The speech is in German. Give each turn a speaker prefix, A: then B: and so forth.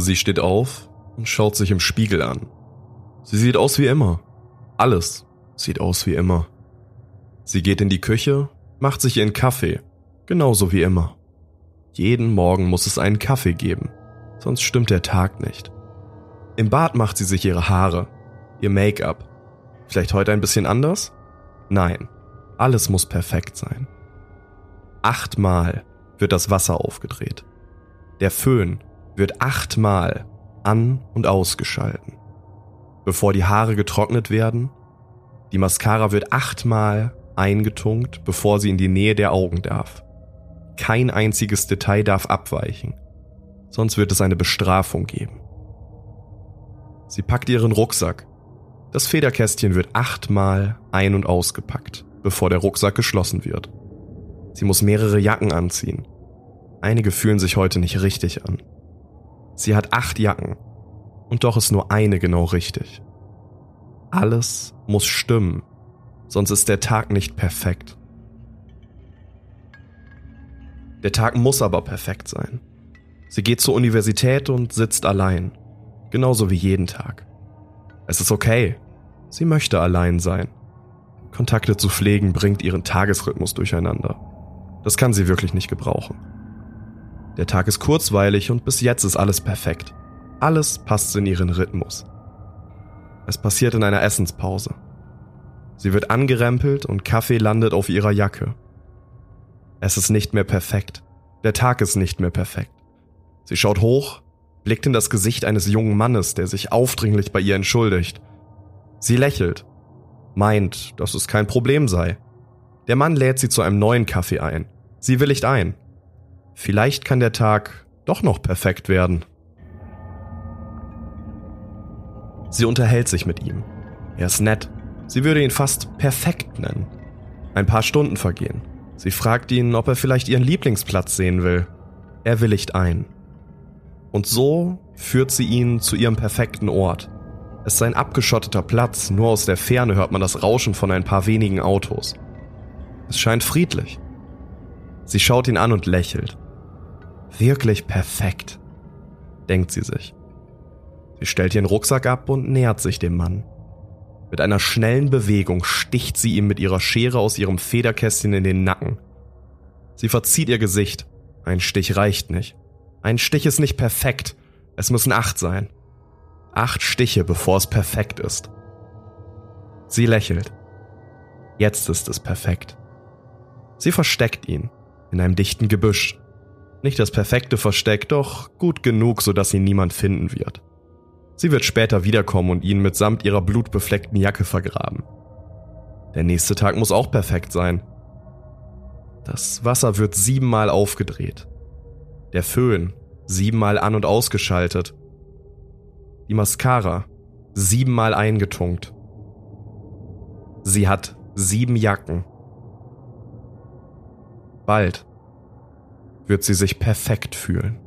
A: Sie steht auf und schaut sich im Spiegel an. Sie sieht aus wie immer. Alles sieht aus wie immer. Sie geht in die Küche, macht sich ihren Kaffee, genauso wie immer. Jeden Morgen muss es einen Kaffee geben, sonst stimmt der Tag nicht. Im Bad macht sie sich ihre Haare, ihr Make-up. Vielleicht heute ein bisschen anders? Nein, alles muss perfekt sein. Achtmal wird das Wasser aufgedreht. Der Föhn wird achtmal an- und ausgeschalten. Bevor die Haare getrocknet werden, die Mascara wird achtmal eingetunkt, bevor sie in die Nähe der Augen darf. Kein einziges Detail darf abweichen, sonst wird es eine Bestrafung geben. Sie packt ihren Rucksack. Das Federkästchen wird achtmal ein- und ausgepackt, bevor der Rucksack geschlossen wird. Sie muss mehrere Jacken anziehen. Einige fühlen sich heute nicht richtig an. Sie hat acht Jacken und doch ist nur eine genau richtig. Alles muss stimmen, sonst ist der Tag nicht perfekt. Der Tag muss aber perfekt sein. Sie geht zur Universität und sitzt allein, genauso wie jeden Tag. Es ist okay, sie möchte allein sein. Kontakte zu pflegen bringt ihren Tagesrhythmus durcheinander. Das kann sie wirklich nicht gebrauchen. Der Tag ist kurzweilig und bis jetzt ist alles perfekt. Alles passt in ihren Rhythmus. Es passiert in einer Essenspause. Sie wird angerempelt und Kaffee landet auf ihrer Jacke. Es ist nicht mehr perfekt. Der Tag ist nicht mehr perfekt. Sie schaut hoch, blickt in das Gesicht eines jungen Mannes, der sich aufdringlich bei ihr entschuldigt. Sie lächelt, meint, dass es kein Problem sei. Der Mann lädt sie zu einem neuen Kaffee ein. Sie willigt ein. Vielleicht kann der Tag doch noch perfekt werden. Sie unterhält sich mit ihm. Er ist nett. Sie würde ihn fast perfekt nennen. Ein paar Stunden vergehen. Sie fragt ihn, ob er vielleicht ihren Lieblingsplatz sehen will. Er willigt ein. Und so führt sie ihn zu ihrem perfekten Ort. Es ist ein abgeschotteter Platz, nur aus der Ferne hört man das Rauschen von ein paar wenigen Autos. Es scheint friedlich. Sie schaut ihn an und lächelt. Wirklich perfekt, denkt sie sich. Sie stellt ihren Rucksack ab und nähert sich dem Mann. Mit einer schnellen Bewegung sticht sie ihm mit ihrer Schere aus ihrem Federkästchen in den Nacken. Sie verzieht ihr Gesicht. Ein Stich reicht nicht. Ein Stich ist nicht perfekt. Es müssen acht sein. Acht Stiche, bevor es perfekt ist. Sie lächelt. Jetzt ist es perfekt. Sie versteckt ihn in einem dichten Gebüsch. Nicht das perfekte Versteck, doch gut genug, sodass ihn niemand finden wird. Sie wird später wiederkommen und ihn mitsamt ihrer blutbefleckten Jacke vergraben. Der nächste Tag muss auch perfekt sein. Das Wasser wird siebenmal aufgedreht. Der Föhn siebenmal an und ausgeschaltet. Die Mascara siebenmal eingetunkt. Sie hat sieben Jacken. Bald wird sie sich perfekt fühlen.